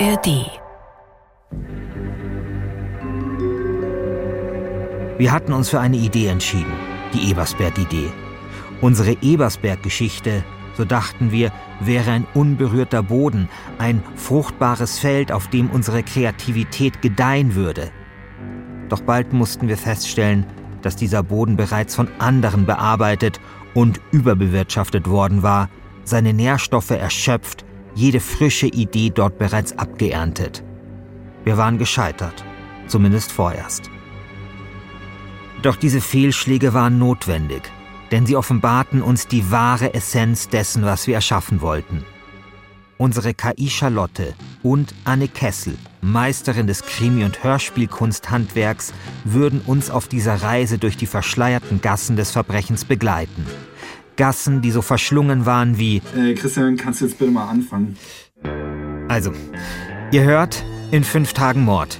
ARD. Wir hatten uns für eine Idee entschieden, die Ebersberg-Idee. Unsere Ebersberg-Geschichte, so dachten wir, wäre ein unberührter Boden, ein fruchtbares Feld, auf dem unsere Kreativität gedeihen würde. Doch bald mussten wir feststellen, dass dieser Boden bereits von anderen bearbeitet und überbewirtschaftet worden war, seine Nährstoffe erschöpft, jede frische Idee dort bereits abgeerntet. Wir waren gescheitert, zumindest vorerst. Doch diese Fehlschläge waren notwendig, denn sie offenbarten uns die wahre Essenz dessen, was wir erschaffen wollten. Unsere KI Charlotte und Anne Kessel, Meisterin des Krimi- und Hörspielkunsthandwerks, würden uns auf dieser Reise durch die verschleierten Gassen des Verbrechens begleiten. Gassen, die so verschlungen waren wie... Äh, Christian, kannst du jetzt bitte mal anfangen? Also, ihr hört, in fünf Tagen Mord.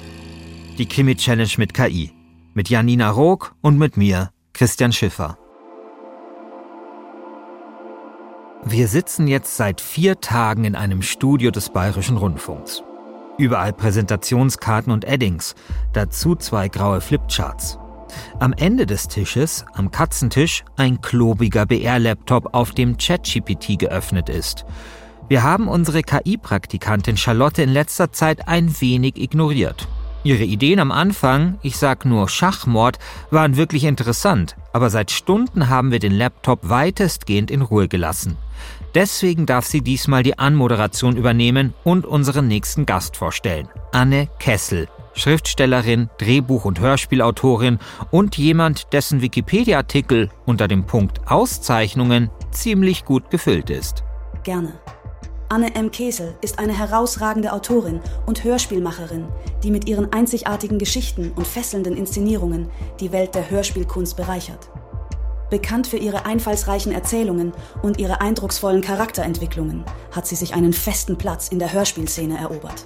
Die Krimi-Challenge mit KI. Mit Janina Rook und mit mir, Christian Schiffer. Wir sitzen jetzt seit vier Tagen in einem Studio des Bayerischen Rundfunks. Überall Präsentationskarten und Eddings, dazu zwei graue Flipcharts. Am Ende des Tisches, am Katzentisch, ein klobiger BR-Laptop, auf dem ChatGPT geöffnet ist. Wir haben unsere KI-Praktikantin Charlotte in letzter Zeit ein wenig ignoriert. Ihre Ideen am Anfang, ich sag nur Schachmord, waren wirklich interessant, aber seit Stunden haben wir den Laptop weitestgehend in Ruhe gelassen. Deswegen darf sie diesmal die Anmoderation übernehmen und unseren nächsten Gast vorstellen. Anne Kessel, Schriftstellerin, Drehbuch- und Hörspielautorin und jemand, dessen Wikipedia-Artikel unter dem Punkt Auszeichnungen ziemlich gut gefüllt ist. Gerne. Anne M. Kesel ist eine herausragende Autorin und Hörspielmacherin, die mit ihren einzigartigen Geschichten und fesselnden Inszenierungen die Welt der Hörspielkunst bereichert. Bekannt für ihre einfallsreichen Erzählungen und ihre eindrucksvollen Charakterentwicklungen hat sie sich einen festen Platz in der Hörspielszene erobert.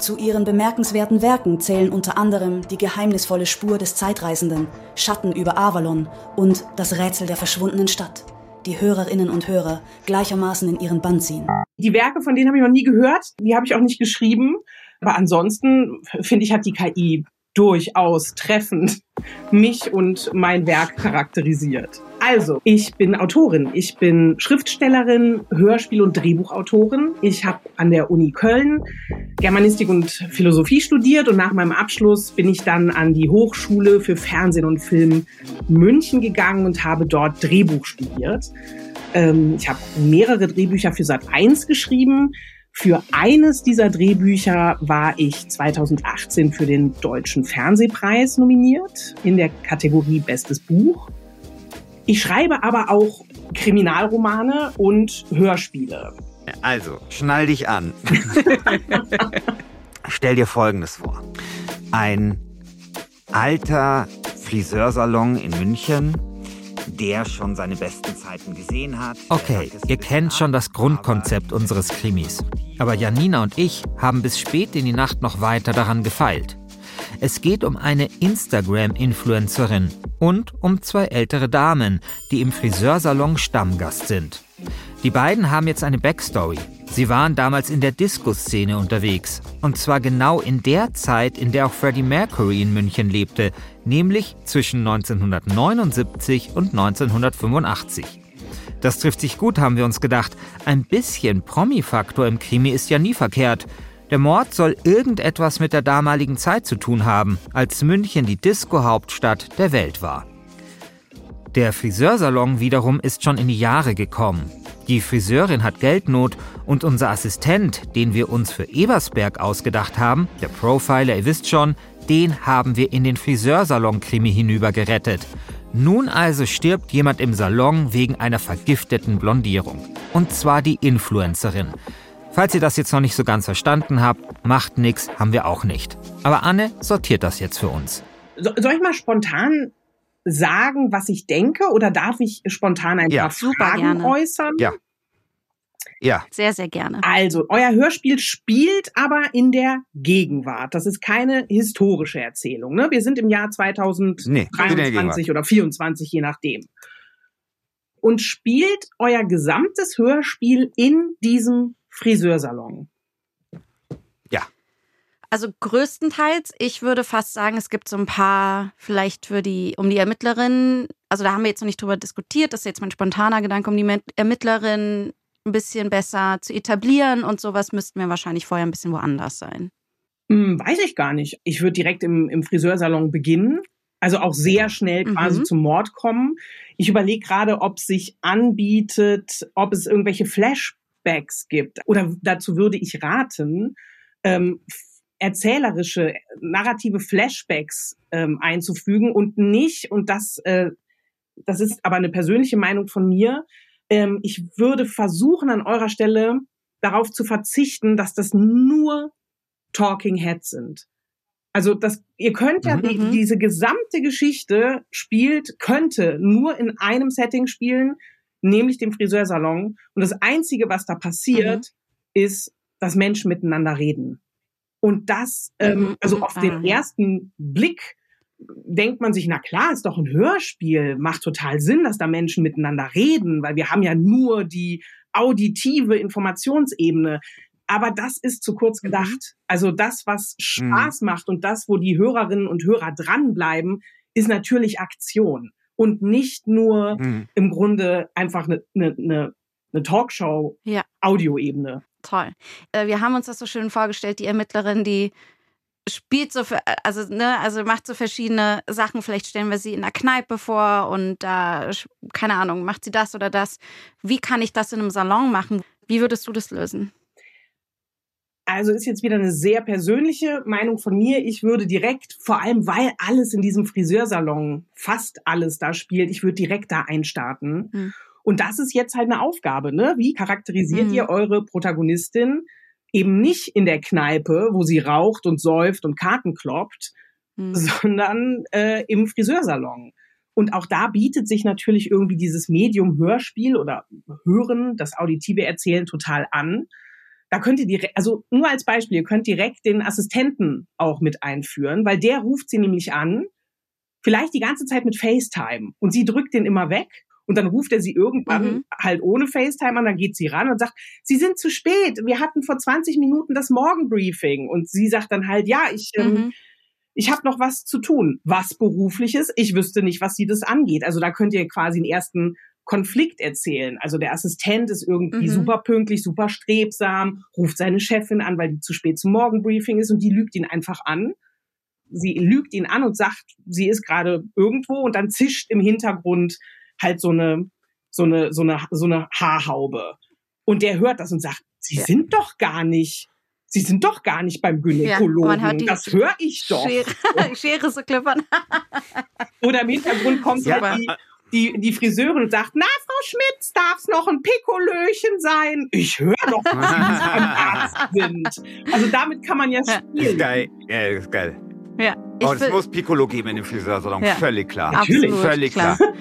Zu ihren bemerkenswerten Werken zählen unter anderem die geheimnisvolle Spur des Zeitreisenden, Schatten über Avalon und das Rätsel der verschwundenen Stadt die Hörerinnen und Hörer gleichermaßen in ihren Bann ziehen. Die Werke, von denen habe ich noch nie gehört, die habe ich auch nicht geschrieben. Aber ansonsten finde ich, hat die KI durchaus treffend mich und mein Werk charakterisiert. Also, ich bin Autorin, ich bin Schriftstellerin, Hörspiel- und Drehbuchautorin. Ich habe an der Uni Köln Germanistik und Philosophie studiert und nach meinem Abschluss bin ich dann an die Hochschule für Fernsehen und Film München gegangen und habe dort Drehbuch studiert. Ähm, ich habe mehrere Drehbücher für Sat 1 geschrieben. Für eines dieser Drehbücher war ich 2018 für den Deutschen Fernsehpreis nominiert in der Kategorie Bestes Buch. Ich schreibe aber auch Kriminalromane und Hörspiele. Also, schnall dich an. Stell dir Folgendes vor. Ein alter Friseursalon in München, der schon seine besten Zeiten gesehen hat. Okay, ihr kennt schon das Grundkonzept unseres Krimis. Aber Janina und ich haben bis spät in die Nacht noch weiter daran gefeilt. Es geht um eine Instagram-Influencerin und um zwei ältere Damen, die im Friseursalon Stammgast sind. Die beiden haben jetzt eine Backstory. Sie waren damals in der Disco-Szene unterwegs. Und zwar genau in der Zeit, in der auch Freddie Mercury in München lebte, nämlich zwischen 1979 und 1985. Das trifft sich gut, haben wir uns gedacht. Ein bisschen Promi-Faktor im Krimi ist ja nie verkehrt. Der Mord soll irgendetwas mit der damaligen Zeit zu tun haben, als München die Disco-Hauptstadt der Welt war. Der Friseursalon wiederum ist schon in die Jahre gekommen. Die Friseurin hat Geldnot und unser Assistent, den wir uns für Ebersberg ausgedacht haben, der Profiler, ihr wisst schon, den haben wir in den Friseursalon-Krimi hinüber gerettet. Nun also stirbt jemand im Salon wegen einer vergifteten Blondierung. Und zwar die Influencerin. Falls ihr das jetzt noch nicht so ganz verstanden habt, macht nix, haben wir auch nicht. Aber Anne sortiert das jetzt für uns. So, soll ich mal spontan sagen, was ich denke, oder darf ich spontan ein Ja. paar Super Fragen gerne. äußern? Ja. Ja, Sehr, sehr gerne. Also, euer Hörspiel spielt aber in der Gegenwart. Das ist keine historische Erzählung. Ne? Wir sind im Jahr Nee, spielt in der 2023 Gegenwart. oder 24, je nachdem. Und spielt euer gesamtes Hörspiel in diesem Friseursalon. Also größtenteils, ich würde fast sagen, es gibt so ein paar, vielleicht für die, um die Ermittlerin, also da haben wir jetzt noch nicht drüber diskutiert, das ist jetzt mein spontaner Gedanke, um die Ermittlerin ein bisschen besser zu etablieren und sowas müssten wir wahrscheinlich vorher ein bisschen woanders sein. Hm, weiß ich gar nicht. Ich würde direkt im, im Friseursalon beginnen. Also auch sehr schnell quasi mhm. zum Mord kommen. Ich überlege gerade, ob sich anbietet, ob es irgendwelche Flashbacks gibt. Oder dazu würde ich raten, ähm, erzählerische, narrative Flashbacks ähm, einzufügen und nicht, und das, äh, das ist aber eine persönliche Meinung von mir, ähm, ich würde versuchen an eurer Stelle darauf zu verzichten, dass das nur Talking Heads sind. Also das, ihr könnt ja die, mhm. diese gesamte Geschichte spielt, könnte nur in einem Setting spielen, nämlich dem Friseursalon. Und das Einzige, was da passiert, mhm. ist, dass Menschen miteinander reden. Und das, ähm, mhm. also auf den ersten Blick denkt man sich, na klar, ist doch ein Hörspiel, macht total Sinn, dass da Menschen miteinander reden, weil wir haben ja nur die auditive Informationsebene. Aber das ist zu kurz mhm. gedacht. Also das, was Spaß mhm. macht und das, wo die Hörerinnen und Hörer dranbleiben, ist natürlich Aktion und nicht nur mhm. im Grunde einfach eine, eine, eine, eine Talkshow, ja. Audioebene toll. Äh, wir haben uns das so schön vorgestellt, die Ermittlerin, die spielt so, für, also, ne, also macht so verschiedene Sachen. Vielleicht stellen wir sie in der Kneipe vor und da, keine Ahnung, macht sie das oder das. Wie kann ich das in einem Salon machen? Wie würdest du das lösen? Also ist jetzt wieder eine sehr persönliche Meinung von mir. Ich würde direkt, vor allem weil alles in diesem Friseursalon, fast alles da spielt, ich würde direkt da einstarten. Hm. Und das ist jetzt halt eine Aufgabe, ne? Wie charakterisiert mhm. ihr eure Protagonistin eben nicht in der Kneipe, wo sie raucht und säuft und Karten kloppt, mhm. sondern äh, im Friseursalon. Und auch da bietet sich natürlich irgendwie dieses Medium Hörspiel oder Hören, das auditive Erzählen total an. Da könnt ihr direkt, also nur als Beispiel, ihr könnt direkt den Assistenten auch mit einführen, weil der ruft sie nämlich an, vielleicht die ganze Zeit mit FaceTime und sie drückt den immer weg und dann ruft er sie irgendwann mhm. halt ohne FaceTime an, dann geht sie ran und sagt, Sie sind zu spät. Wir hatten vor 20 Minuten das Morgenbriefing. Und sie sagt dann halt, ja, ich, ähm, mhm. ich habe noch was zu tun. Was berufliches? Ich wüsste nicht, was sie das angeht. Also da könnt ihr quasi einen ersten Konflikt erzählen. Also der Assistent ist irgendwie mhm. super pünktlich, super strebsam, ruft seine Chefin an, weil die zu spät zum Morgenbriefing ist und die lügt ihn einfach an. Sie lügt ihn an und sagt, sie ist gerade irgendwo und dann zischt im Hintergrund halt so eine, so eine, so eine, so eine Haarhaube. Und der hört das und sagt, Sie ja. sind doch gar nicht, Sie sind doch gar nicht beim Gynäkologen. Ja, das höre ich doch. Schere, Schere so klippern. Oder im Hintergrund kommt ja. die, die, die Friseurin und sagt, na, Frau Schmitz, darf es noch ein Pikolöchen sein? Ich höre doch, dass Sie beim Arzt sind. Also damit kann man ja spielen. Ist geil. Ja, ist geil. Ja, oh, es muss Piccolo geben in dem Friseursalon, ja. völlig klar. Natürlich. Völlig klar. klar.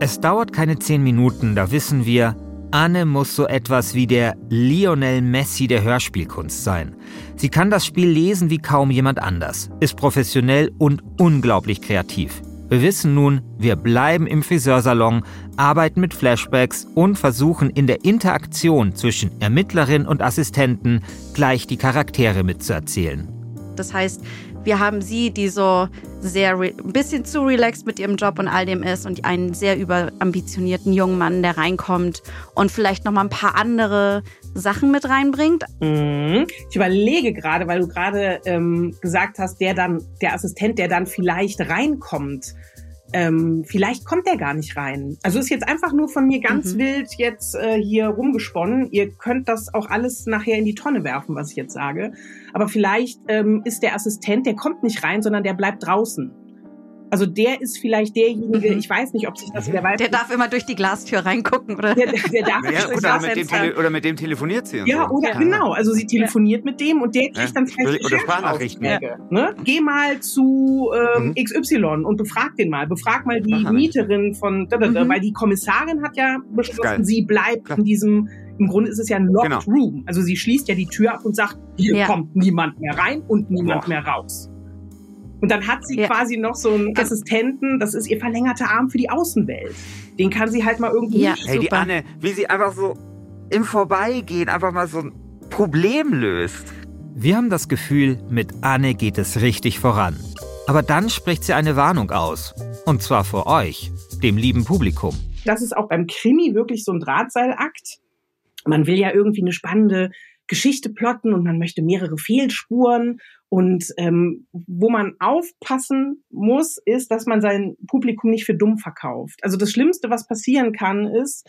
Es dauert keine zehn Minuten, da wissen wir, Anne muss so etwas wie der Lionel Messi der Hörspielkunst sein. Sie kann das Spiel lesen wie kaum jemand anders, ist professionell und unglaublich kreativ. Wir wissen nun, wir bleiben im Friseursalon, arbeiten mit Flashbacks und versuchen in der Interaktion zwischen Ermittlerin und Assistenten gleich die Charaktere mitzuerzählen. Das heißt, wir haben sie, die so sehr ein bisschen zu relaxed mit ihrem Job und all dem ist und einen sehr überambitionierten jungen Mann, der reinkommt und vielleicht noch mal ein paar andere Sachen mit reinbringt. Mhm. Ich überlege gerade, weil du gerade ähm, gesagt hast, der dann der Assistent, der dann vielleicht reinkommt ähm, vielleicht kommt der gar nicht rein. Also ist jetzt einfach nur von mir ganz mhm. wild jetzt äh, hier rumgesponnen. Ihr könnt das auch alles nachher in die Tonne werfen, was ich jetzt sage. Aber vielleicht ähm, ist der Assistent, der kommt nicht rein, sondern der bleibt draußen. Also der ist vielleicht derjenige, mhm. ich weiß nicht, ob sich das der weiß. Der darf immer durch die Glastür reingucken, oder? Der, der darf ja, oder, mit dem Tele oder mit dem telefoniert sie. Ja, so. oder ja. genau. Also sie telefoniert ja. mit dem und der kriegt ja. dann vielleicht oder Sprachnachrichten. Ne? Geh mal zu ähm, mhm. XY und befrag den mal. Befrag mal die Mieterin von, da, da, da, mhm. weil die Kommissarin hat ja beschlossen, sie bleibt Klar. in diesem im Grunde ist es ja ein Locked genau. Room. Also sie schließt ja die Tür ab und sagt, hier kommt niemand mehr rein und niemand Boah. mehr raus. Und dann hat sie ja. quasi noch so einen Assistenten, das ist ihr verlängerter Arm für die Außenwelt. Den kann sie halt mal irgendwie. Ja, hey, die Anne, wie sie einfach so im Vorbeigehen einfach mal so ein Problem löst. Wir haben das Gefühl, mit Anne geht es richtig voran. Aber dann spricht sie eine Warnung aus. Und zwar vor euch, dem lieben Publikum. Das ist auch beim Krimi wirklich so ein Drahtseilakt. Man will ja irgendwie eine spannende Geschichte plotten und man möchte mehrere Fehlspuren. Und ähm, wo man aufpassen muss, ist, dass man sein Publikum nicht für dumm verkauft. Also das Schlimmste, was passieren kann, ist,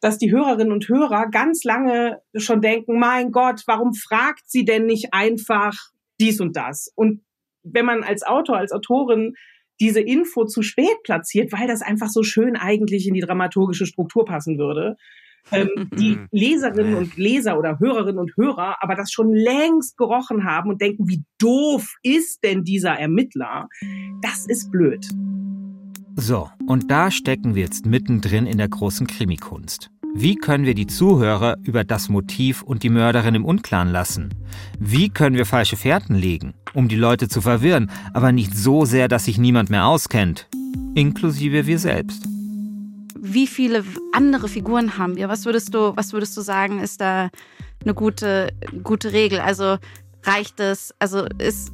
dass die Hörerinnen und Hörer ganz lange schon denken, mein Gott, warum fragt sie denn nicht einfach dies und das? Und wenn man als Autor, als Autorin diese Info zu spät platziert, weil das einfach so schön eigentlich in die dramaturgische Struktur passen würde, ähm, die Leserinnen und Leser oder Hörerinnen und Hörer aber das schon längst gerochen haben und denken, wie doof ist denn dieser Ermittler? Das ist blöd. So, und da stecken wir jetzt mittendrin in der großen Krimikunst. Wie können wir die Zuhörer über das Motiv und die Mörderin im Unklaren lassen? Wie können wir falsche Fährten legen, um die Leute zu verwirren, aber nicht so sehr, dass sich niemand mehr auskennt, inklusive wir selbst? Wie viele andere Figuren haben wir? Was würdest du, was würdest du sagen, ist da eine gute, gute Regel? Also reicht es, also ist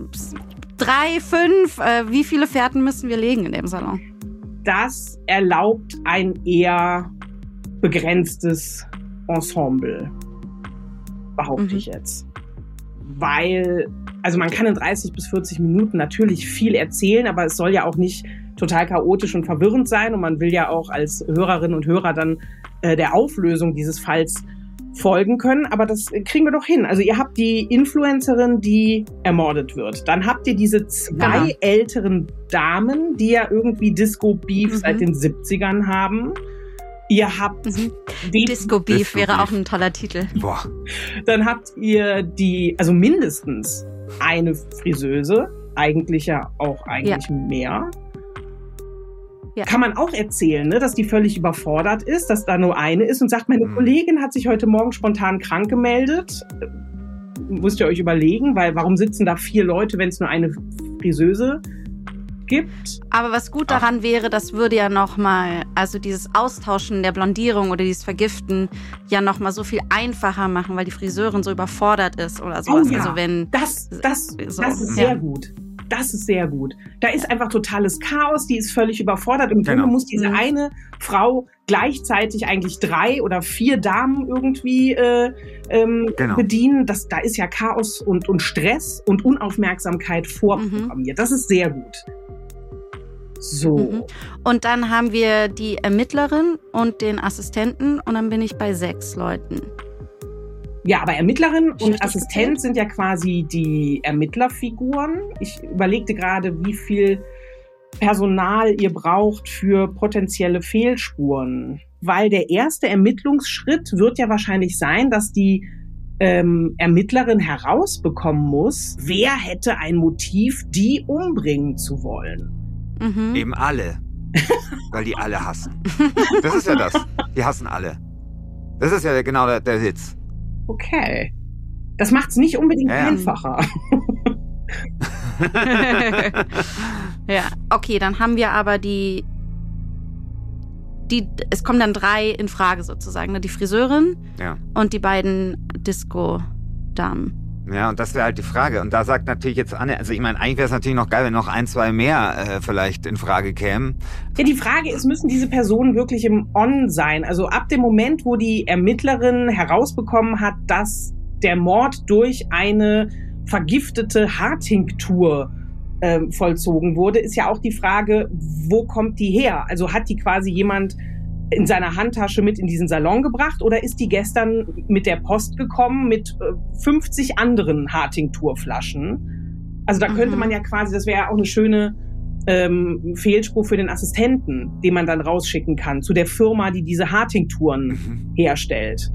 drei, fünf, äh, wie viele Fährten müssen wir legen in dem Salon? Das erlaubt ein eher begrenztes Ensemble, behaupte mhm. ich jetzt. Weil, also man kann in 30 bis 40 Minuten natürlich viel erzählen, aber es soll ja auch nicht total chaotisch und verwirrend sein und man will ja auch als Hörerinnen und Hörer dann äh, der Auflösung dieses Falls folgen können, aber das kriegen wir doch hin. Also ihr habt die Influencerin, die ermordet wird. Dann habt ihr diese zwei ja. älteren Damen, die ja irgendwie Disco-Beef mhm. seit den 70ern haben. Ihr habt mhm. Disco Beef Disco wäre Beef. auch ein toller Titel. Boah. Dann habt ihr die, also mindestens eine Friseuse, eigentlich ja auch eigentlich ja. mehr. Ja. Kann man auch erzählen, ne, dass die völlig überfordert ist, dass da nur eine ist und sagt, meine mhm. Kollegin hat sich heute Morgen spontan krank gemeldet. Müsst ihr euch überlegen, weil warum sitzen da vier Leute, wenn es nur eine Friseuse gibt. Aber was gut daran Ach. wäre, das würde ja nochmal, also dieses Austauschen der Blondierung oder dieses Vergiften ja nochmal so viel einfacher machen, weil die Friseurin so überfordert ist oder sowas. Oh ja, also wenn das, das, so, das ist sehr gut. Das ist sehr gut. Da ist einfach totales Chaos, die ist völlig überfordert. Im Grunde genau. muss diese mhm. eine Frau gleichzeitig eigentlich drei oder vier Damen irgendwie äh, ähm, genau. bedienen. Das, da ist ja Chaos und, und Stress und Unaufmerksamkeit vorprogrammiert. Mhm. Das ist sehr gut. So. Mhm. Und dann haben wir die Ermittlerin und den Assistenten und dann bin ich bei sechs Leuten. Ja, aber Ermittlerin und Assistent sind ja quasi die Ermittlerfiguren. Ich überlegte gerade, wie viel Personal ihr braucht für potenzielle Fehlspuren. Weil der erste Ermittlungsschritt wird ja wahrscheinlich sein, dass die ähm, Ermittlerin herausbekommen muss, wer hätte ein Motiv, die umbringen zu wollen. Mhm. Eben alle. Weil die alle hassen. Das ist ja das. Die hassen alle. Das ist ja genau der, der Sitz. Okay. Das macht es nicht unbedingt ja, einfacher. ja, okay, dann haben wir aber die. Die, es kommen dann drei in Frage sozusagen. Ne? Die Friseurin ja. und die beiden Disco-Damen. Ja, und das wäre halt die Frage. Und da sagt natürlich jetzt Anne, also ich meine, eigentlich wäre es natürlich noch geil, wenn noch ein, zwei mehr äh, vielleicht in Frage kämen. Ja, die Frage ist, müssen diese Personen wirklich im On sein? Also ab dem Moment, wo die Ermittlerin herausbekommen hat, dass der Mord durch eine vergiftete Haartinktur äh, vollzogen wurde, ist ja auch die Frage, wo kommt die her? Also hat die quasi jemand in seiner Handtasche mit in diesen Salon gebracht oder ist die gestern mit der Post gekommen mit 50 äh, anderen Hartingtour-Flaschen? Also da mhm. könnte man ja quasi, das wäre ja auch eine schöne ähm, Fehlspruch für den Assistenten, den man dann rausschicken kann zu der Firma, die diese Hartingtouren mhm. herstellt.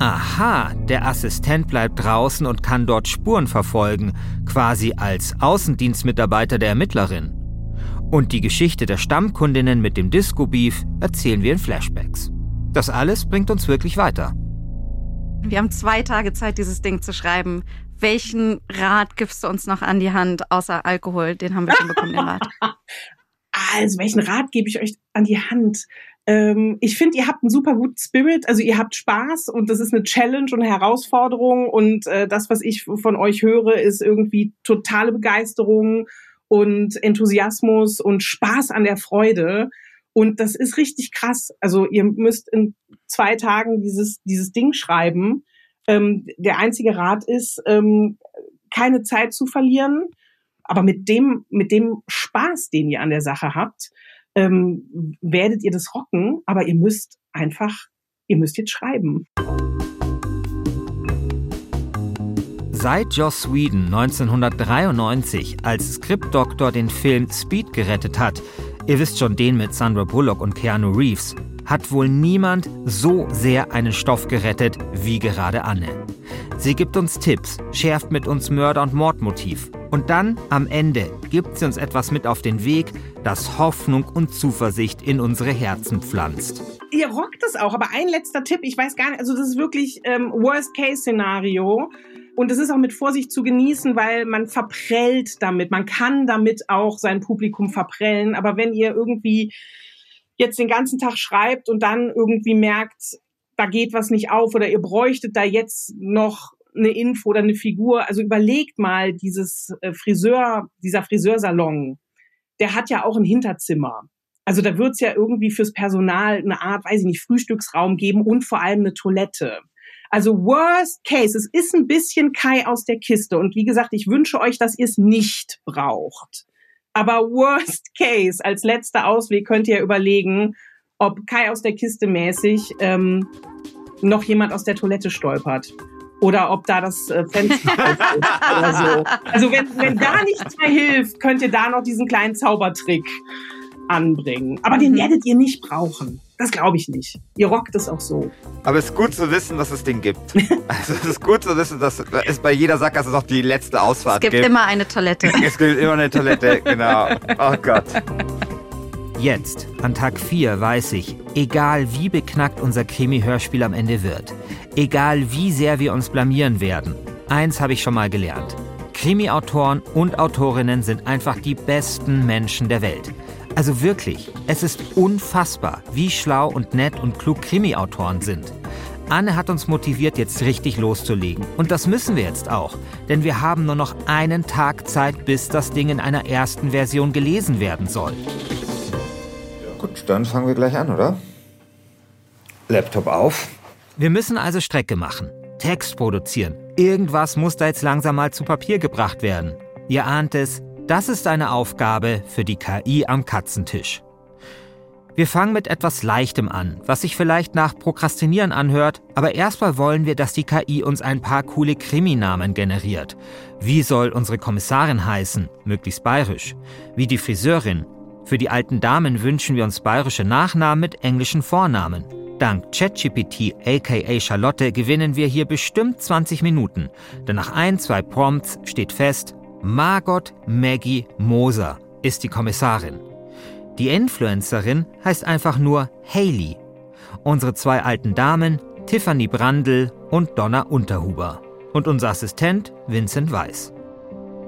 Aha, der Assistent bleibt draußen und kann dort Spuren verfolgen, quasi als Außendienstmitarbeiter der Ermittlerin. Und die Geschichte der Stammkundinnen mit dem Disco-Beef erzählen wir in Flashbacks. Das alles bringt uns wirklich weiter. Wir haben zwei Tage Zeit, dieses Ding zu schreiben. Welchen Rat gibst du uns noch an die Hand, außer Alkohol? Den haben wir schon bekommen, den Rat. Also, welchen Rat gebe ich euch an die Hand? Ähm, ich finde, ihr habt einen super guten Spirit, also ihr habt Spaß und das ist eine Challenge und eine Herausforderung und äh, das, was ich von euch höre, ist irgendwie totale Begeisterung und Enthusiasmus und Spaß an der Freude. Und das ist richtig krass. Also ihr müsst in zwei Tagen dieses, dieses Ding schreiben. Ähm, der einzige Rat ist, ähm, keine Zeit zu verlieren, aber mit dem, mit dem Spaß, den ihr an der Sache habt, ähm, werdet ihr das rocken, aber ihr müsst einfach, ihr müsst jetzt schreiben. Seit Joss Whedon 1993 als Skriptdoktor den Film Speed gerettet hat, ihr wisst schon den mit Sandra Bullock und Keanu Reeves, hat wohl niemand so sehr einen Stoff gerettet wie gerade Anne. Sie gibt uns Tipps, schärft mit uns Mörder- und Mordmotiv. Und dann, am Ende, gibt sie uns etwas mit auf den Weg, das Hoffnung und Zuversicht in unsere Herzen pflanzt. Ihr rockt es auch, aber ein letzter Tipp, ich weiß gar nicht, also das ist wirklich ähm, Worst-Case-Szenario. Und es ist auch mit Vorsicht zu genießen, weil man verprellt damit. Man kann damit auch sein Publikum verprellen. Aber wenn ihr irgendwie jetzt den ganzen Tag schreibt und dann irgendwie merkt, da geht was nicht auf oder ihr bräuchtet da jetzt noch eine Info oder eine Figur. Also überlegt mal dieses äh, Friseur, dieser Friseursalon, der hat ja auch ein Hinterzimmer. Also da wird's ja irgendwie fürs Personal eine Art, weiß ich nicht, Frühstücksraum geben und vor allem eine Toilette. Also worst case, es ist ein bisschen Kai aus der Kiste. Und wie gesagt, ich wünsche euch, dass ihr es nicht braucht. Aber worst case, als letzter Ausweg könnt ihr überlegen, ob Kai aus der Kiste mäßig ähm, noch jemand aus der Toilette stolpert. Oder ob da das äh, Fenster ist oder so. Also wenn, wenn da nichts mehr hilft, könnt ihr da noch diesen kleinen Zaubertrick anbringen. Aber den mhm. werdet ihr nicht brauchen. Das glaube ich nicht. Ihr rockt es auch so. Aber es ist gut zu wissen, dass es den gibt. also es ist gut zu wissen, dass es bei jeder Sackgasse noch die letzte Ausfahrt gibt. Es gibt immer eine Toilette. es gibt immer eine Toilette, genau. Oh Gott. Jetzt, an Tag 4, weiß ich, egal wie beknackt unser Krimi-Hörspiel am Ende wird, egal wie sehr wir uns blamieren werden, eins habe ich schon mal gelernt. Krimi-Autoren und Autorinnen sind einfach die besten Menschen der Welt. Also wirklich, es ist unfassbar, wie schlau und nett und klug Krimi-Autoren sind. Anne hat uns motiviert, jetzt richtig loszulegen. Und das müssen wir jetzt auch. Denn wir haben nur noch einen Tag Zeit, bis das Ding in einer ersten Version gelesen werden soll. Gut, dann fangen wir gleich an, oder? Laptop auf. Wir müssen also Strecke machen. Text produzieren. Irgendwas muss da jetzt langsam mal zu Papier gebracht werden. Ihr ahnt es, das ist eine Aufgabe für die KI am Katzentisch. Wir fangen mit etwas Leichtem an, was sich vielleicht nach Prokrastinieren anhört, aber erstmal wollen wir, dass die KI uns ein paar coole Kriminamen generiert. Wie soll unsere Kommissarin heißen? Möglichst bayerisch. Wie die Friseurin. Für die alten Damen wünschen wir uns bayerische Nachnamen mit englischen Vornamen. Dank ChatGPT aka Charlotte gewinnen wir hier bestimmt 20 Minuten, denn nach ein, zwei Prompts steht fest, Margot Maggie Moser ist die Kommissarin. Die Influencerin heißt einfach nur Haley. Unsere zwei alten Damen, Tiffany Brandl und Donna Unterhuber. Und unser Assistent Vincent Weiss.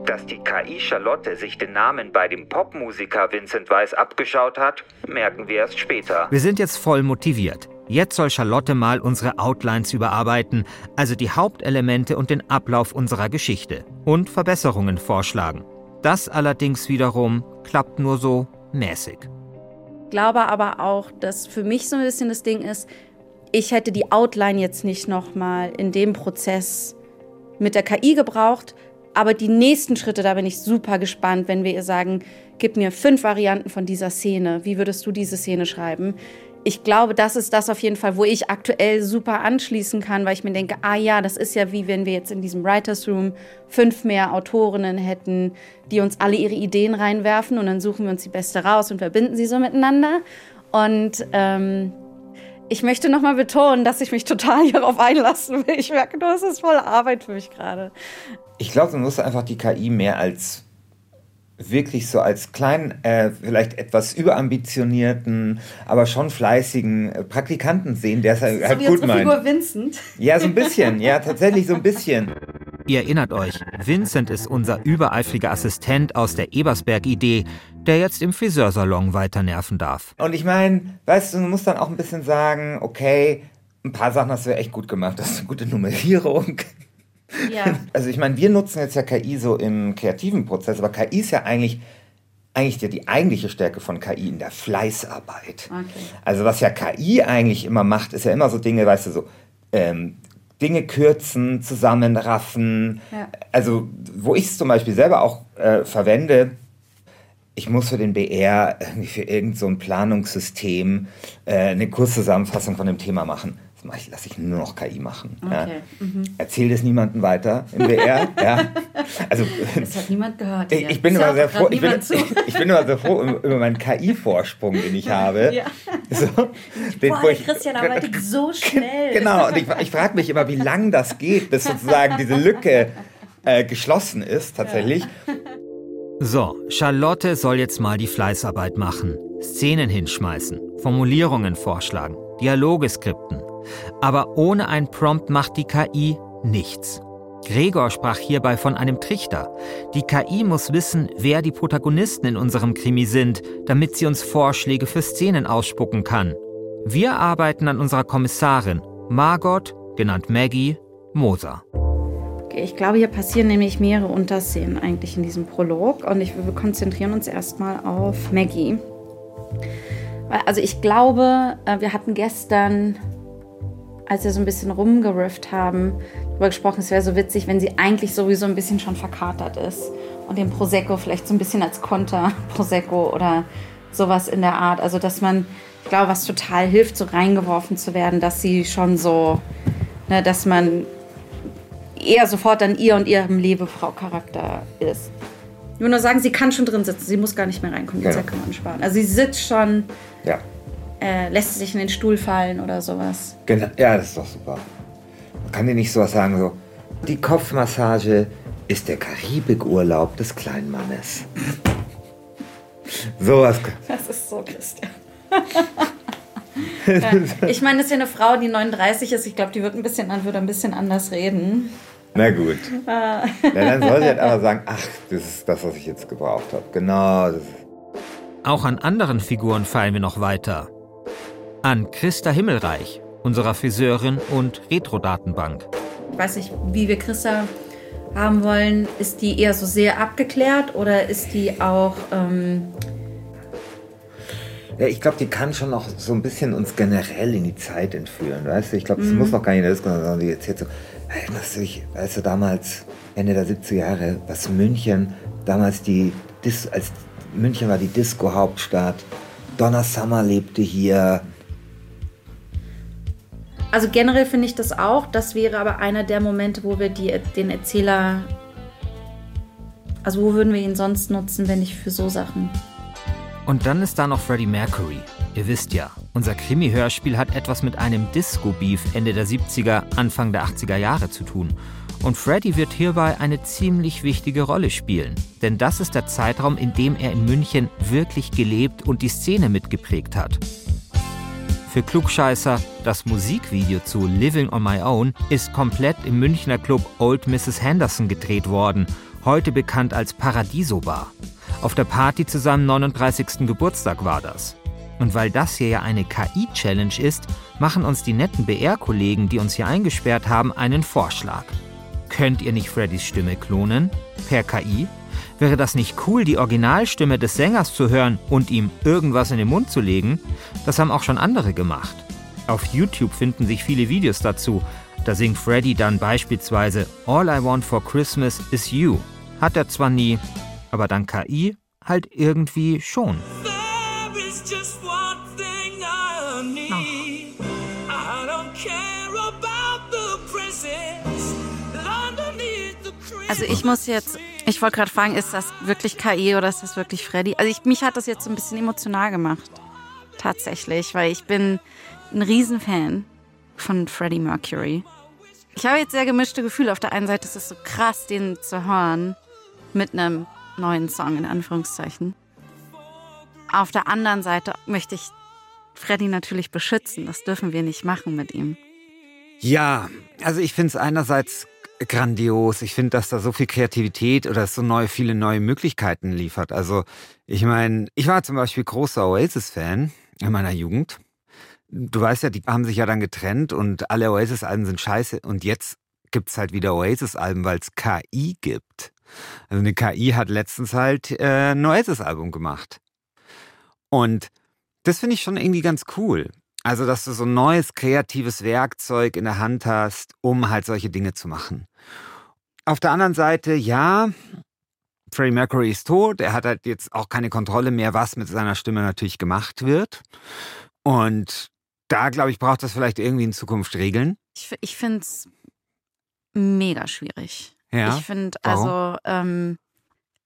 Dass die KI Charlotte sich den Namen bei dem Popmusiker Vincent Weiss abgeschaut hat, merken wir erst später. Wir sind jetzt voll motiviert. Jetzt soll Charlotte mal unsere Outlines überarbeiten, also die Hauptelemente und den Ablauf unserer Geschichte und Verbesserungen vorschlagen. Das allerdings wiederum klappt nur so mäßig. Ich glaube aber auch, dass für mich so ein bisschen das Ding ist, ich hätte die Outline jetzt nicht nochmal in dem Prozess mit der KI gebraucht, aber die nächsten Schritte, da bin ich super gespannt, wenn wir ihr sagen, gib mir fünf Varianten von dieser Szene. Wie würdest du diese Szene schreiben? Ich glaube, das ist das auf jeden Fall, wo ich aktuell super anschließen kann, weil ich mir denke, ah ja, das ist ja wie wenn wir jetzt in diesem Writers Room fünf mehr Autorinnen hätten, die uns alle ihre Ideen reinwerfen und dann suchen wir uns die beste raus und verbinden sie so miteinander. Und ähm, ich möchte nochmal betonen, dass ich mich total hierauf einlassen will. Ich merke nur, es ist voll Arbeit für mich gerade. Ich glaube, du musst einfach die KI mehr als wirklich so als kleinen, äh, vielleicht etwas überambitionierten, aber schon fleißigen äh, Praktikanten sehen, der es halt, halt gut meint. Figur Vincent. Ja, so ein bisschen, ja, tatsächlich so ein bisschen. Ihr erinnert euch, Vincent ist unser übereifriger Assistent aus der Ebersberg-Idee, der jetzt im Friseursalon weiter nerven darf. Und ich meine, weißt du, du musst dann auch ein bisschen sagen, okay, ein paar Sachen hast du echt gut gemacht, das ist eine gute Nummerierung. Ja. Also ich meine, wir nutzen jetzt ja KI so im kreativen Prozess, aber KI ist ja eigentlich eigentlich ja die eigentliche Stärke von KI in der Fleißarbeit. Okay. Also was ja KI eigentlich immer macht, ist ja immer so Dinge, weißt du, so ähm, Dinge kürzen, zusammenraffen. Ja. Also, wo ich es zum Beispiel selber auch äh, verwende, ich muss für den BR irgendwie für irgendein so Planungssystem äh, eine Kurzzusammenfassung von dem Thema machen mache ich, lasse ich nur noch KI machen. Okay. Ja. Mhm. Erzähl das niemandem weiter im BR. ja. also, das hat niemand gehört. Ich, ich, bin immer sehr froh, ich, bin, ich, bin immer sehr froh über meinen KI-Vorsprung, den ich habe. Ja. So, den, Boah, ich, Christian arbeitet so schnell. Genau, und ich, ich frage mich immer, wie lange das geht, bis sozusagen diese Lücke äh, geschlossen ist, tatsächlich. Ja. So, Charlotte soll jetzt mal die Fleißarbeit machen. Szenen hinschmeißen, Formulierungen vorschlagen, Dialoge skripten. Aber ohne ein Prompt macht die KI nichts. Gregor sprach hierbei von einem Trichter. Die KI muss wissen, wer die Protagonisten in unserem Krimi sind, damit sie uns Vorschläge für Szenen ausspucken kann. Wir arbeiten an unserer Kommissarin, Margot, genannt Maggie, Moser. Ich glaube, hier passieren nämlich mehrere Unterszenen eigentlich in diesem Prolog und ich, wir konzentrieren uns erstmal auf Maggie. Also ich glaube, äh, wir hatten gestern als wir so ein bisschen rumgerifft haben, darüber gesprochen, es wäre so witzig, wenn sie eigentlich sowieso ein bisschen schon verkatert ist und den Prosecco vielleicht so ein bisschen als Konter Prosecco oder sowas in der Art. Also, dass man, ich glaube, was total hilft, so reingeworfen zu werden, dass sie schon so, ne, dass man eher sofort an ihr und ihrem Lebefrau-Charakter ist. Ich will nur sagen, sie kann schon drin sitzen, sie muss gar nicht mehr reinkommen, die genau. Zeit kann man sparen. Also sie sitzt schon. Ja äh, lässt sich in den Stuhl fallen oder sowas. Genau, ja, das ist doch super. Man kann dir nicht sowas sagen, so, die Kopfmassage ist der Karibikurlaub des kleinen Mannes. sowas. Das ist so, Christian. ja, ich meine, das ist ja eine Frau, die 39 ist. Ich glaube, die wird ein bisschen, würde ein bisschen anders reden. Na gut. Na, dann soll sie halt aber sagen, ach, das ist das, was ich jetzt gebraucht habe. Genau. Auch an anderen Figuren fallen wir noch weiter an Christa Himmelreich, unserer Friseurin und Retro-Datenbank. Ich weiß nicht, wie wir Christa haben wollen. Ist die eher so sehr abgeklärt oder ist die auch. Ähm ja, ich glaube, die kann schon noch so ein bisschen uns generell in die Zeit entführen. Weißt du, ich glaube, das mhm. muss noch gar nicht in der Diskussion, sondern die erzählt so, erinnerst du dich, weißt du, damals, Ende der 70er Jahre, was München, damals die, Dis als München war die Disco-Hauptstadt, Donna Summer lebte hier, also generell finde ich das auch. Das wäre aber einer der Momente, wo wir die, den Erzähler. Also wo würden wir ihn sonst nutzen, wenn nicht für so Sachen? Und dann ist da noch Freddie Mercury. Ihr wisst ja, unser Krimi-Hörspiel hat etwas mit einem Disco-Beef Ende der 70er, Anfang der 80er Jahre zu tun. Und Freddie wird hierbei eine ziemlich wichtige Rolle spielen. Denn das ist der Zeitraum, in dem er in München wirklich gelebt und die Szene mitgeprägt hat. Für Klugscheißer, das Musikvideo zu Living on My Own ist komplett im Münchner Club Old Mrs. Henderson gedreht worden, heute bekannt als Paradiso Bar. Auf der Party zu seinem 39. Geburtstag war das. Und weil das hier ja eine KI-Challenge ist, machen uns die netten BR-Kollegen, die uns hier eingesperrt haben, einen Vorschlag. Könnt ihr nicht Freddys Stimme klonen? Per KI? Wäre das nicht cool, die Originalstimme des Sängers zu hören und ihm irgendwas in den Mund zu legen? Das haben auch schon andere gemacht. Auf YouTube finden sich viele Videos dazu. Da singt Freddy dann beispielsweise All I Want for Christmas is You. Hat er zwar nie, aber dank KI halt irgendwie schon. Also ich muss jetzt ich wollte gerade fragen, ist das wirklich KI oder ist das wirklich Freddy? Also ich, mich hat das jetzt so ein bisschen emotional gemacht. Tatsächlich, weil ich bin ein Riesenfan von Freddie Mercury. Ich habe jetzt sehr gemischte Gefühle. Auf der einen Seite ist es so krass, den zu hören mit einem neuen Song in Anführungszeichen. Auf der anderen Seite möchte ich Freddy natürlich beschützen. Das dürfen wir nicht machen mit ihm. Ja, also ich finde es einerseits grandios. Ich finde, dass da so viel Kreativität oder so neue, viele neue Möglichkeiten liefert. Also ich meine, ich war zum Beispiel großer Oasis-Fan in meiner Jugend. Du weißt ja, die haben sich ja dann getrennt und alle Oasis-Alben sind scheiße. Und jetzt gibt's halt wieder Oasis-Alben, weil es KI gibt. Also eine KI hat letztens halt äh, ein Oasis-Album gemacht. Und das finde ich schon irgendwie ganz cool. Also, dass du so ein neues kreatives Werkzeug in der Hand hast, um halt solche Dinge zu machen. Auf der anderen Seite, ja, Freddie Mercury ist tot. Er hat halt jetzt auch keine Kontrolle mehr, was mit seiner Stimme natürlich gemacht wird. Und da, glaube ich, braucht das vielleicht irgendwie in Zukunft Regeln. Ich, ich finde es mega schwierig. Ja. Ich finde, also, ähm,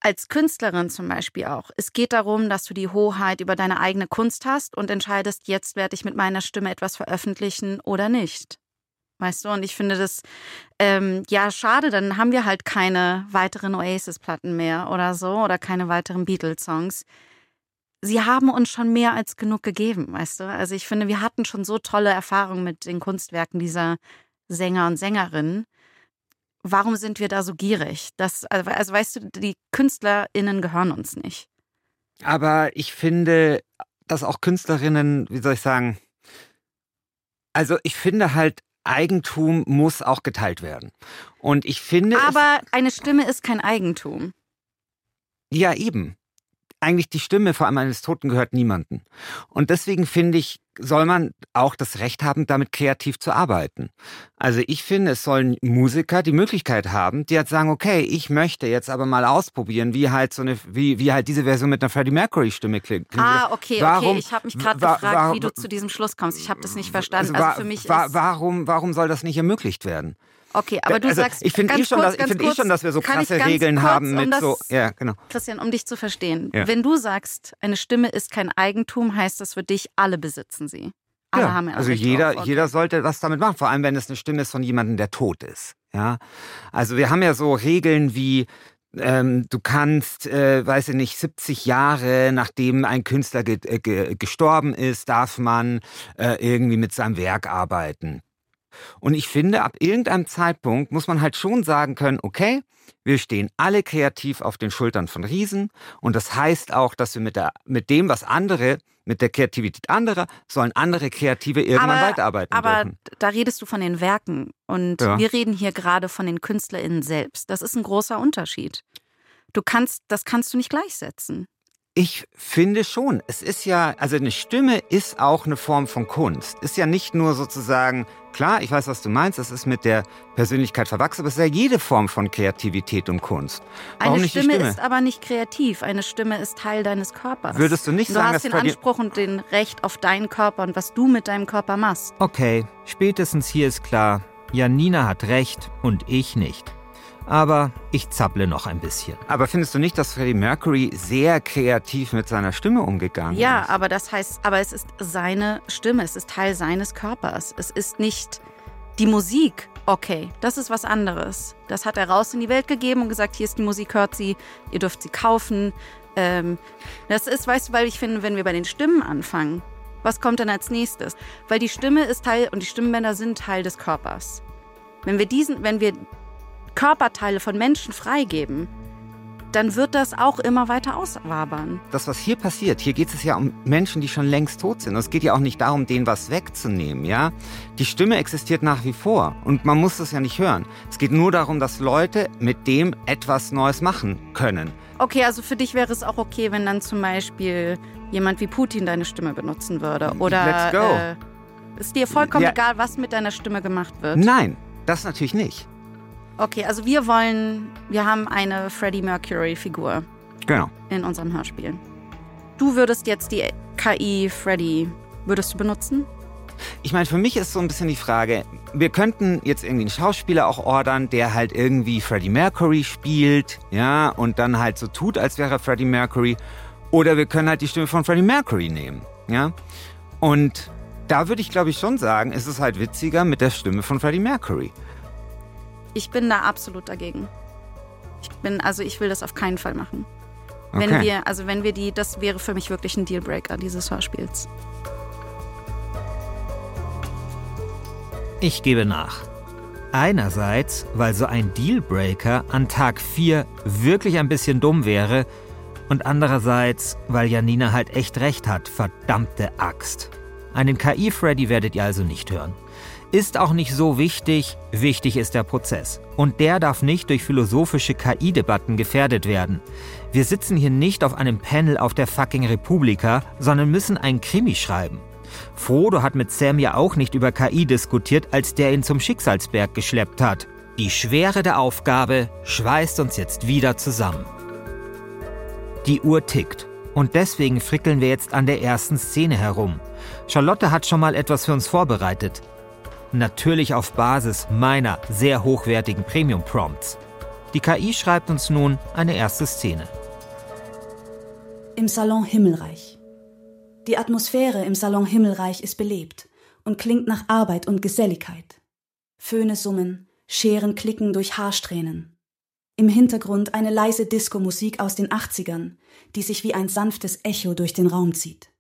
als Künstlerin zum Beispiel auch. Es geht darum, dass du die Hoheit über deine eigene Kunst hast und entscheidest, jetzt werde ich mit meiner Stimme etwas veröffentlichen oder nicht. Weißt du, und ich finde das, ähm, ja, schade, dann haben wir halt keine weiteren Oasis-Platten mehr oder so oder keine weiteren Beatles-Songs. Sie haben uns schon mehr als genug gegeben, weißt du? Also ich finde, wir hatten schon so tolle Erfahrungen mit den Kunstwerken dieser Sänger und Sängerinnen warum sind wir da so gierig? Das, also, also weißt du, die KünstlerInnen gehören uns nicht. Aber ich finde, dass auch Künstlerinnen, wie soll ich sagen, also ich finde halt, Eigentum muss auch geteilt werden. Und ich finde. Aber eine Stimme ist kein Eigentum. Ja, eben eigentlich die Stimme vor allem eines Toten gehört niemanden. Und deswegen finde ich, soll man auch das Recht haben, damit kreativ zu arbeiten. Also ich finde, es sollen Musiker die Möglichkeit haben, die halt sagen, okay, ich möchte jetzt aber mal ausprobieren, wie halt so eine, wie, wie halt diese Version mit einer Freddie Mercury Stimme klingt. Ah, okay, warum, okay. Ich habe mich gerade gefragt, warum, wie du zu diesem Schluss kommst. Ich habe das nicht verstanden. Also für mich wa warum, warum soll das nicht ermöglicht werden? Okay, aber du also, sagst, ich finde eh, schon, dass, ich find eh schon, dass wir so krasse Regeln haben mit um das, so, ja, genau. Christian, um dich zu verstehen. Ja. Wenn du sagst, eine Stimme ist kein Eigentum, heißt das für dich, alle besitzen sie. Alle ja, haben ja also jeder, okay. jeder sollte was damit machen, vor allem wenn es eine Stimme ist von jemandem, der tot ist. Ja, also wir haben ja so Regeln wie ähm, du kannst, äh, weiß ich nicht, 70 Jahre nachdem ein Künstler ge äh, ge gestorben ist, darf man äh, irgendwie mit seinem Werk arbeiten. Und ich finde, ab irgendeinem Zeitpunkt muss man halt schon sagen können, okay, wir stehen alle kreativ auf den Schultern von Riesen. Und das heißt auch, dass wir mit, der, mit dem, was andere, mit der Kreativität anderer, sollen andere Kreative irgendwann aber, weiterarbeiten. Aber dürfen. da redest du von den Werken. Und ja. wir reden hier gerade von den KünstlerInnen selbst. Das ist ein großer Unterschied. Du kannst, das kannst du nicht gleichsetzen. Ich finde schon. Es ist ja, also eine Stimme ist auch eine Form von Kunst. Ist ja nicht nur sozusagen, klar, ich weiß, was du meinst, das ist mit der Persönlichkeit verwachsen, aber es ist ja jede Form von Kreativität und Kunst. Warum eine Stimme, Stimme, ist aber nicht kreativ. Eine Stimme ist Teil deines Körpers. Würdest du nicht du sagen, Du hast den Anspruch und den Recht auf deinen Körper und was du mit deinem Körper machst. Okay, spätestens hier ist klar, Janina hat recht und ich nicht aber ich zapple noch ein bisschen. Aber findest du nicht, dass Freddie Mercury sehr kreativ mit seiner Stimme umgegangen ja, ist? Ja, aber das heißt, aber es ist seine Stimme, es ist Teil seines Körpers. Es ist nicht die Musik. Okay, das ist was anderes. Das hat er raus in die Welt gegeben und gesagt, hier ist die Musik, hört sie, ihr dürft sie kaufen. Ähm, das ist, weißt du, weil ich finde, wenn wir bei den Stimmen anfangen, was kommt dann als nächstes? Weil die Stimme ist Teil und die Stimmbänder sind Teil des Körpers. Wenn wir diesen, wenn wir Körperteile von Menschen freigeben, dann wird das auch immer weiter auswabern. Das, was hier passiert, hier geht es ja um Menschen, die schon längst tot sind. Und es geht ja auch nicht darum, denen was wegzunehmen, ja. Die Stimme existiert nach wie vor und man muss das ja nicht hören. Es geht nur darum, dass Leute mit dem etwas Neues machen können. Okay, also für dich wäre es auch okay, wenn dann zum Beispiel jemand wie Putin deine Stimme benutzen würde. Oder Let's go. Äh, ist dir vollkommen ja. egal, was mit deiner Stimme gemacht wird? Nein, das natürlich nicht. Okay, also wir wollen, wir haben eine Freddie Mercury-Figur. Genau. In unserem Hörspiel. Du würdest jetzt die KI Freddie, würdest du benutzen? Ich meine, für mich ist so ein bisschen die Frage, wir könnten jetzt irgendwie einen Schauspieler auch ordern, der halt irgendwie Freddie Mercury spielt, ja, und dann halt so tut, als wäre Freddie Mercury. Oder wir können halt die Stimme von Freddie Mercury nehmen, ja. Und da würde ich, glaube ich, schon sagen, ist es halt witziger mit der Stimme von Freddie Mercury. Ich bin da absolut dagegen. Ich bin, also ich will das auf keinen Fall machen. Okay. Wenn wir, also wenn wir die, das wäre für mich wirklich ein Dealbreaker dieses Hörspiels. Ich gebe nach. Einerseits, weil so ein Dealbreaker an Tag 4 wirklich ein bisschen dumm wäre und andererseits, weil Janina halt echt recht hat, verdammte Axt. Einen KI-Freddy werdet ihr also nicht hören. Ist auch nicht so wichtig, wichtig ist der Prozess. Und der darf nicht durch philosophische KI-Debatten gefährdet werden. Wir sitzen hier nicht auf einem Panel auf der fucking Republika, sondern müssen ein Krimi schreiben. Frodo hat mit Sam ja auch nicht über KI diskutiert, als der ihn zum Schicksalsberg geschleppt hat. Die Schwere der Aufgabe schweißt uns jetzt wieder zusammen. Die Uhr tickt. Und deswegen frickeln wir jetzt an der ersten Szene herum. Charlotte hat schon mal etwas für uns vorbereitet. Natürlich auf Basis meiner sehr hochwertigen Premium-Prompts. Die KI schreibt uns nun eine erste Szene. Im Salon Himmelreich. Die Atmosphäre im Salon Himmelreich ist belebt und klingt nach Arbeit und Geselligkeit. Föhne summen, Scheren klicken durch Haarsträhnen. Im Hintergrund eine leise Disco-Musik aus den 80ern, die sich wie ein sanftes Echo durch den Raum zieht.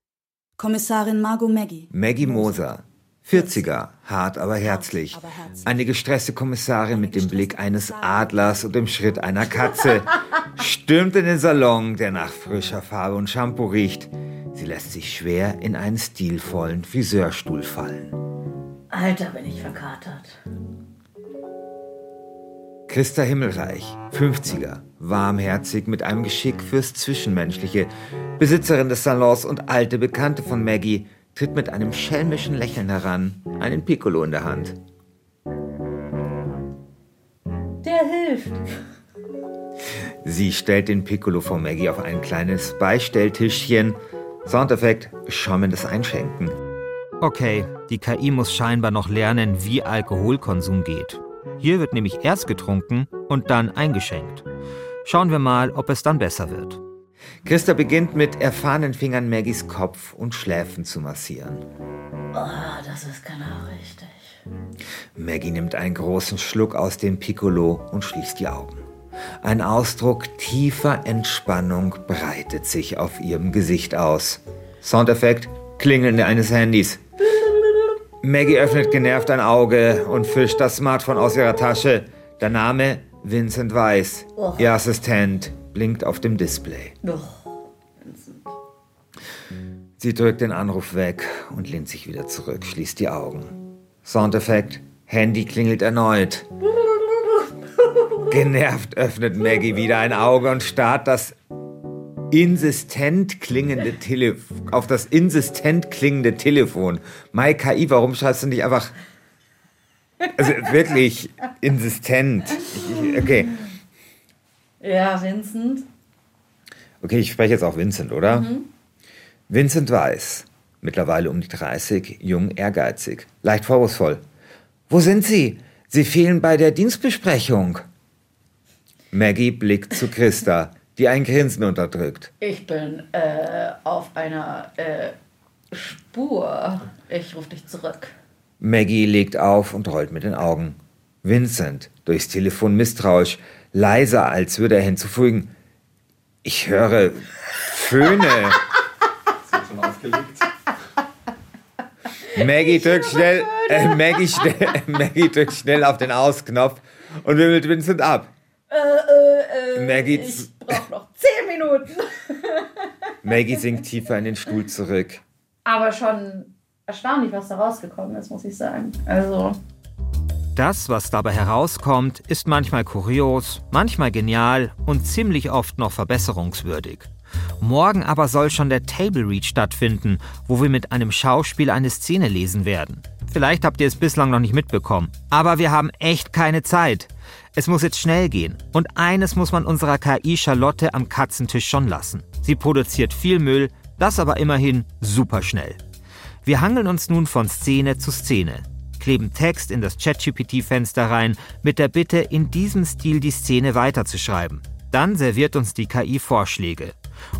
Kommissarin Margot Maggie. Maggie Moser, 40er, hart aber herzlich. Eine gestresste Kommissarin mit dem Blick eines Adlers und dem Schritt einer Katze stürmt in den Salon, der nach frischer Farbe und Shampoo riecht. Sie lässt sich schwer in einen stilvollen Friseurstuhl fallen. Alter, bin ich verkatert. Christa Himmelreich, 50er, warmherzig mit einem Geschick fürs Zwischenmenschliche, Besitzerin des Salons und alte Bekannte von Maggie, tritt mit einem schelmischen Lächeln heran, einen Piccolo in der Hand. Der hilft. Sie stellt den Piccolo vor Maggie auf ein kleines Beistelltischchen. Soundeffekt, schäumendes Einschenken. Okay, die KI muss scheinbar noch lernen, wie Alkoholkonsum geht. Hier wird nämlich erst getrunken und dann eingeschenkt. Schauen wir mal, ob es dann besser wird. Christa beginnt mit erfahrenen Fingern Maggies Kopf und Schläfen zu massieren. Oh, das ist genau richtig. Maggie nimmt einen großen Schluck aus dem Piccolo und schließt die Augen. Ein Ausdruck tiefer Entspannung breitet sich auf ihrem Gesicht aus. Soundeffekt: Klingeln eines Handys. Maggie öffnet genervt ein Auge und fischt das Smartphone aus ihrer Tasche. Der Name Vincent Weiss. Ihr Assistent blinkt auf dem Display. Oh. Sie drückt den Anruf weg und lehnt sich wieder zurück, schließt die Augen. Soundeffekt: Handy klingelt erneut. Genervt öffnet Maggie wieder ein Auge und starrt das insistent klingende Telefon, auf das insistent klingende Telefon. Mai KI, warum schreibst du nicht einfach, also wirklich insistent? okay. Ja, Vincent. Okay, ich spreche jetzt auch Vincent, oder? Mhm. Vincent Weiß, mittlerweile um die 30, jung, ehrgeizig, leicht vorwurfsvoll. Wo sind Sie? Sie fehlen bei der Dienstbesprechung. Maggie blickt zu Christa die ein Grinsen unterdrückt. Ich bin äh, auf einer äh, Spur. Ich rufe dich zurück. Maggie legt auf und rollt mit den Augen. Vincent, durchs Telefon misstrauisch, leiser, als würde er hinzufügen. Ich höre Föhne. schon aufgelegt. Maggie drückt schnell, äh, Maggie, schnell, Maggie drückt schnell auf den Ausknopf und wimmelt Vincent ab. Äh, äh, äh, Maggie. Ich brauche noch zehn Minuten. Maggie sinkt tiefer in den Stuhl zurück. Aber schon erstaunlich, was da rausgekommen ist, muss ich sagen. Also. Das, was dabei herauskommt, ist manchmal kurios, manchmal genial und ziemlich oft noch verbesserungswürdig. Morgen aber soll schon der Table Read stattfinden, wo wir mit einem Schauspiel eine Szene lesen werden. Vielleicht habt ihr es bislang noch nicht mitbekommen, aber wir haben echt keine Zeit. Es muss jetzt schnell gehen. Und eines muss man unserer KI Charlotte am Katzentisch schon lassen. Sie produziert viel Müll, das aber immerhin super schnell. Wir hangeln uns nun von Szene zu Szene, kleben Text in das ChatGPT-Fenster rein, mit der Bitte, in diesem Stil die Szene weiterzuschreiben. Dann serviert uns die KI Vorschläge.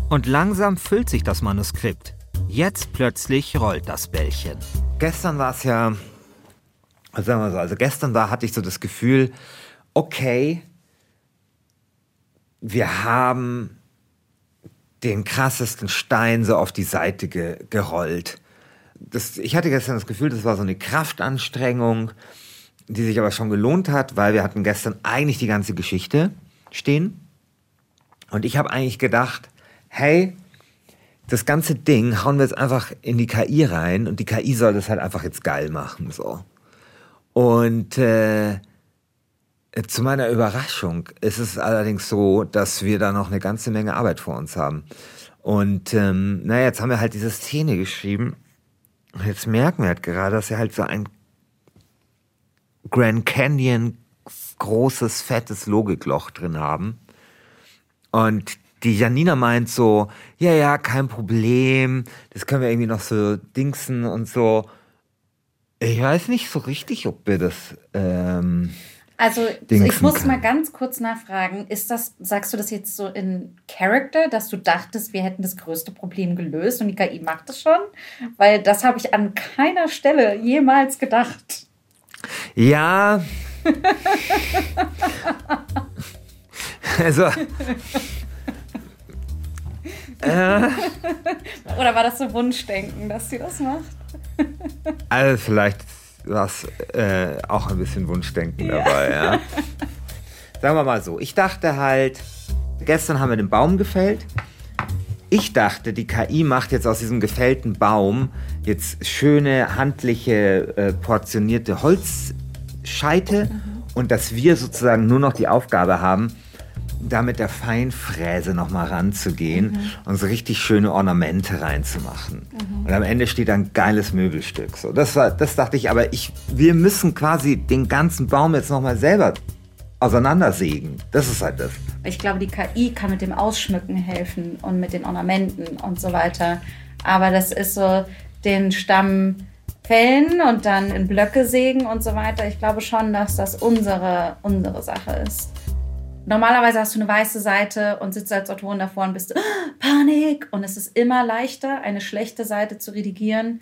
Und langsam füllt sich das Manuskript. Jetzt plötzlich rollt das Bällchen. Gestern war es ja, sagen wir so, also gestern da hatte ich so das Gefühl, okay, wir haben den krassesten Stein so auf die Seite ge gerollt. Das, ich hatte gestern das Gefühl, das war so eine Kraftanstrengung. die sich aber schon gelohnt hat, weil wir hatten gestern eigentlich die ganze Geschichte stehen. Und ich habe eigentlich gedacht, hey, das ganze Ding hauen wir jetzt einfach in die KI rein und die KI soll das halt einfach jetzt geil machen. So. Und äh, zu meiner Überraschung ist es allerdings so, dass wir da noch eine ganze Menge Arbeit vor uns haben. Und ähm, naja, jetzt haben wir halt diese Szene geschrieben. Und jetzt merken wir halt gerade, dass wir halt so ein Grand Canyon großes, fettes Logikloch drin haben. Und die Janina meint so, ja, ja, kein Problem, das können wir irgendwie noch so dingsen und so. Ich weiß nicht so richtig, ob wir das. Ähm, also ich muss kann. mal ganz kurz nachfragen, ist das, sagst du das jetzt so in Character, dass du dachtest, wir hätten das größte Problem gelöst und die KI macht das schon? Weil das habe ich an keiner Stelle jemals gedacht. Ja. also. äh, Oder war das so Wunschdenken, dass sie das macht? also vielleicht es äh, auch ein bisschen Wunschdenken ja. dabei, ja. Sagen wir mal so, ich dachte halt, gestern haben wir den Baum gefällt. Ich dachte, die KI macht jetzt aus diesem gefällten Baum jetzt schöne, handliche, äh, portionierte Holzscheite mhm. und dass wir sozusagen nur noch die Aufgabe haben, da mit der Feinfräse nochmal ranzugehen mhm. und so richtig schöne Ornamente reinzumachen. Mhm. Und am Ende steht ein geiles Möbelstück. So, das, war, das dachte ich, aber ich, wir müssen quasi den ganzen Baum jetzt nochmal selber auseinandersägen. Das ist halt das. Ich glaube, die KI kann mit dem Ausschmücken helfen und mit den Ornamenten und so weiter. Aber das ist so den Stamm fällen und dann in Blöcke sägen und so weiter. Ich glaube schon, dass das unsere, unsere Sache ist. Normalerweise hast du eine weiße Seite und sitzt als Autorin davor und bist, oh, Panik! Und es ist immer leichter, eine schlechte Seite zu redigieren,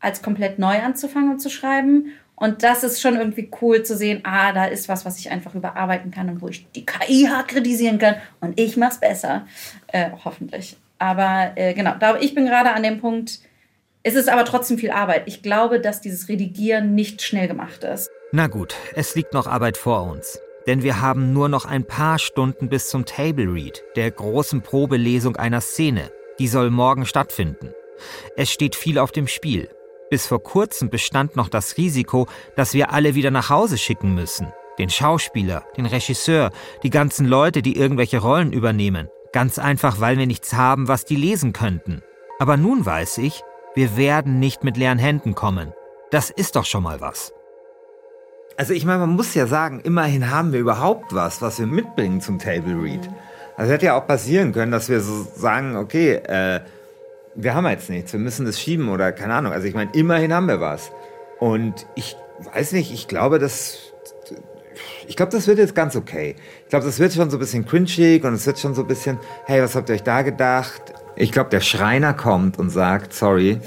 als komplett neu anzufangen und zu schreiben. Und das ist schon irgendwie cool zu sehen, ah, da ist was, was ich einfach überarbeiten kann und wo ich die KI hart kritisieren kann und ich mach's besser. Äh, hoffentlich. Aber äh, genau, ich bin gerade an dem Punkt, es ist aber trotzdem viel Arbeit. Ich glaube, dass dieses Redigieren nicht schnell gemacht ist. Na gut, es liegt noch Arbeit vor uns. Denn wir haben nur noch ein paar Stunden bis zum Table Read, der großen Probelesung einer Szene. Die soll morgen stattfinden. Es steht viel auf dem Spiel. Bis vor kurzem bestand noch das Risiko, dass wir alle wieder nach Hause schicken müssen. Den Schauspieler, den Regisseur, die ganzen Leute, die irgendwelche Rollen übernehmen. Ganz einfach, weil wir nichts haben, was die lesen könnten. Aber nun weiß ich, wir werden nicht mit leeren Händen kommen. Das ist doch schon mal was. Also ich meine, man muss ja sagen, immerhin haben wir überhaupt was, was wir mitbringen zum Table Read. Also hätte ja auch passieren können, dass wir so sagen, okay, äh, wir haben jetzt nichts, wir müssen das schieben oder keine Ahnung. Also ich meine, immerhin haben wir was. Und ich weiß nicht, ich glaube, das, ich glaube, das wird jetzt ganz okay. Ich glaube, das wird schon so ein bisschen cringig und es wird schon so ein bisschen, hey, was habt ihr euch da gedacht? Ich glaube, der Schreiner kommt und sagt, sorry,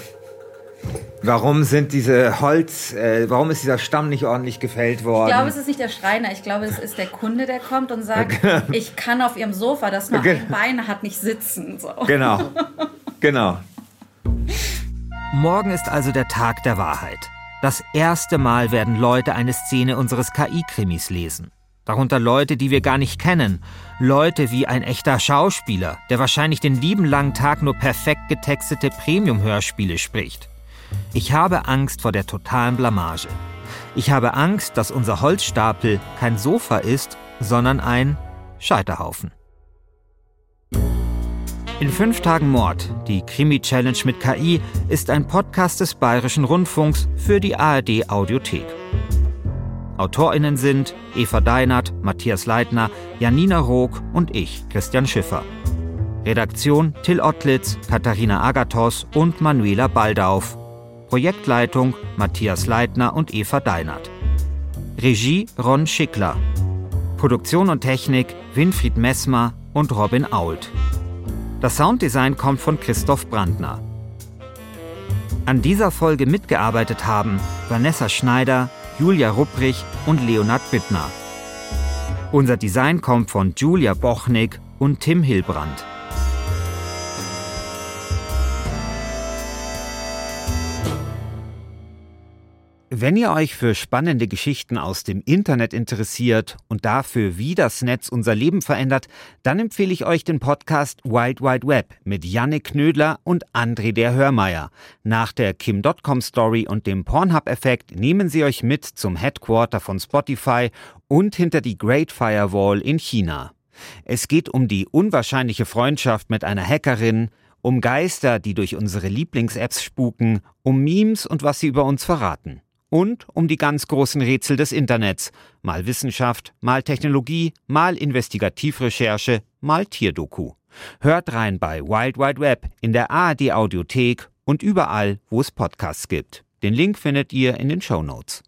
Warum sind diese Holz, äh, warum ist dieser Stamm nicht ordentlich gefällt worden? Ich glaube, es ist nicht der Schreiner. Ich glaube, es ist der Kunde, der kommt und sagt, ich kann auf ihrem Sofa, das nur ein Bein hat, nicht sitzen. So. Genau, genau. Morgen ist also der Tag der Wahrheit. Das erste Mal werden Leute eine Szene unseres KI-Krimis lesen. Darunter Leute, die wir gar nicht kennen. Leute wie ein echter Schauspieler, der wahrscheinlich den lieben langen Tag nur perfekt getextete Premium-Hörspiele spricht. Ich habe Angst vor der totalen Blamage. Ich habe Angst, dass unser Holzstapel kein Sofa ist, sondern ein Scheiterhaufen. In fünf Tagen Mord, die Krimi-Challenge mit KI, ist ein Podcast des Bayerischen Rundfunks für die ARD Audiothek. AutorInnen sind Eva Deinert, Matthias Leitner, Janina Rook und ich, Christian Schiffer. Redaktion Till Ottlitz, Katharina Agathos und Manuela Baldauf. Projektleitung Matthias Leitner und Eva Deinert. Regie Ron Schickler. Produktion und Technik Winfried Messmer und Robin Ault. Das Sounddesign kommt von Christoph Brandner. An dieser Folge mitgearbeitet haben Vanessa Schneider, Julia Rupprich und Leonard Bittner. Unser Design kommt von Julia Bochnik und Tim Hilbrand. Wenn ihr euch für spannende Geschichten aus dem Internet interessiert und dafür, wie das Netz unser Leben verändert, dann empfehle ich euch den Podcast Wild Wide Web mit Jannik Knödler und André der Hörmeier. Nach der Kim.com Story und dem Pornhub-Effekt nehmen sie euch mit zum Headquarter von Spotify und hinter die Great Firewall in China. Es geht um die unwahrscheinliche Freundschaft mit einer Hackerin, um Geister, die durch unsere Lieblings-Apps spuken, um Memes und was sie über uns verraten und um die ganz großen Rätsel des Internets, mal Wissenschaft, mal Technologie, mal Investigativrecherche, mal Tierdoku. Hört rein bei Wild Wide Web in der ARD Audiothek und überall, wo es Podcasts gibt. Den Link findet ihr in den Show Notes.